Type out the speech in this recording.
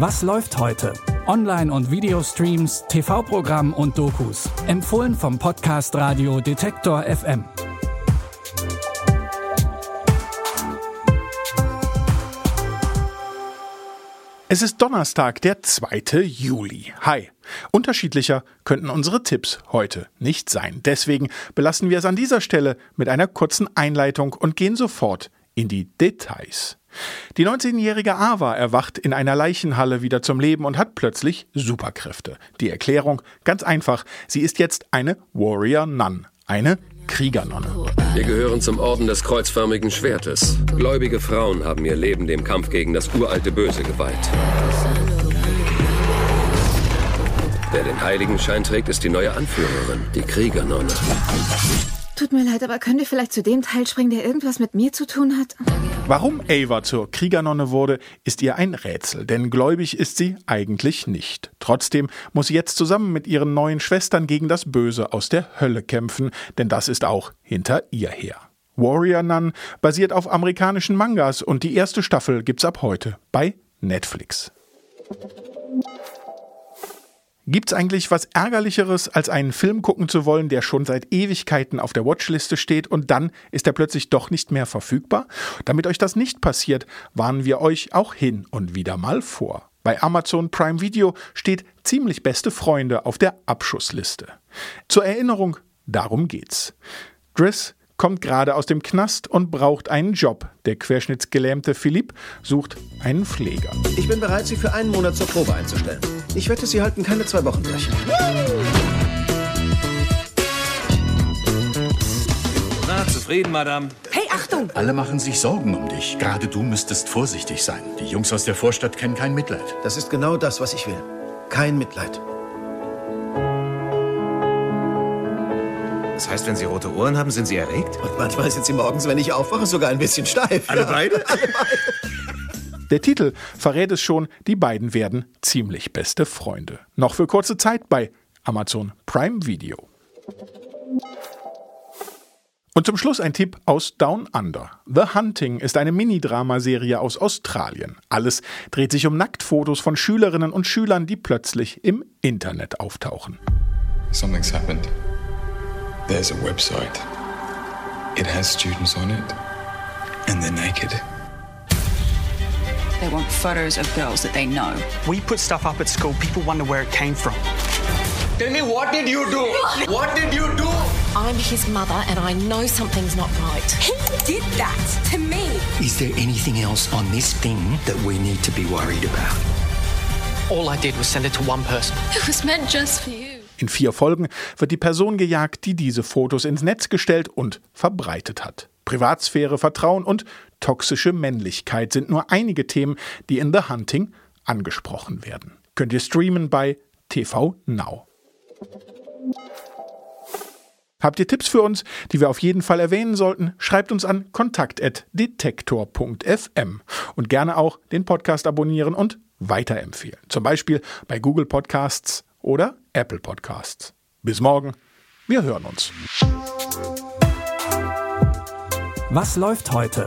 Was läuft heute? Online- und Videostreams, TV-Programm und Dokus. Empfohlen vom Podcast Radio Detektor FM. Es ist Donnerstag, der 2. Juli. Hi. Unterschiedlicher könnten unsere Tipps heute nicht sein. Deswegen belassen wir es an dieser Stelle mit einer kurzen Einleitung und gehen sofort in die Details. Die 19-jährige Ava erwacht in einer Leichenhalle wieder zum Leben und hat plötzlich Superkräfte. Die Erklärung ganz einfach, sie ist jetzt eine Warrior Nun, eine Kriegernonne. Wir gehören zum Orden des kreuzförmigen Schwertes. Gläubige Frauen haben ihr Leben dem Kampf gegen das uralte Böse geweiht. Wer den Heiligenschein trägt, ist die neue Anführerin, die Kriegernonne. Tut mir leid, aber können wir vielleicht zu dem Teil springen, der irgendwas mit mir zu tun hat? Warum Ava zur Kriegernonne wurde, ist ihr ein Rätsel, denn gläubig ist sie eigentlich nicht. Trotzdem muss sie jetzt zusammen mit ihren neuen Schwestern gegen das Böse aus der Hölle kämpfen, denn das ist auch hinter ihr her. Warrior Nun basiert auf amerikanischen Mangas und die erste Staffel gibt's ab heute bei Netflix. Gibt's eigentlich was Ärgerlicheres, als einen Film gucken zu wollen, der schon seit Ewigkeiten auf der Watchliste steht und dann ist er plötzlich doch nicht mehr verfügbar? Damit euch das nicht passiert, warnen wir euch auch hin und wieder mal vor. Bei Amazon Prime Video steht ziemlich beste Freunde auf der Abschussliste. Zur Erinnerung, darum geht's. Driss kommt gerade aus dem Knast und braucht einen Job. Der querschnittsgelähmte Philipp sucht einen Pfleger. Ich bin bereit, Sie für einen Monat zur Probe einzustellen. Ich wette, Sie halten keine zwei Wochen durch. Na, zufrieden, Madame? Hey, Achtung! Alle machen sich Sorgen um dich. Gerade du müsstest vorsichtig sein. Die Jungs aus der Vorstadt kennen kein Mitleid. Das ist genau das, was ich will. Kein Mitleid. Das heißt, wenn Sie rote Ohren haben, sind Sie erregt? Und manchmal sind Sie morgens, wenn ich aufwache, sogar ein bisschen steif. Alle beide? Der Titel verrät es schon, die beiden werden ziemlich beste Freunde. Noch für kurze Zeit bei Amazon Prime Video. Und zum Schluss ein Tipp aus Down Under. The Hunting ist eine Mini-Dramaserie aus Australien. Alles dreht sich um Nacktfotos von Schülerinnen und Schülern, die plötzlich im Internet auftauchen. Something's happened. There's a website. It has students on it, and they're naked. They want photos of girls that they know. We put stuff up at school, people wonder where it came from. Tell me, what did you do? What did you do? I'm his mother and I know something's not right. He did that to me. Is there anything else on this thing that we need to be worried about? All I did was send it to one person. It was meant just for you. In vier Folgen wird die Person gejagt, die diese Fotos ins Netz gestellt und verbreitet hat. Privatsphäre, Vertrauen und toxische Männlichkeit sind nur einige Themen, die in The Hunting angesprochen werden. Könnt ihr streamen bei TV Now. Habt ihr Tipps für uns, die wir auf jeden Fall erwähnen sollten? Schreibt uns an kontakt.detektor.fm und gerne auch den Podcast abonnieren und weiterempfehlen. Zum Beispiel bei Google Podcasts oder Apple Podcasts. Bis morgen, wir hören uns. Was läuft heute?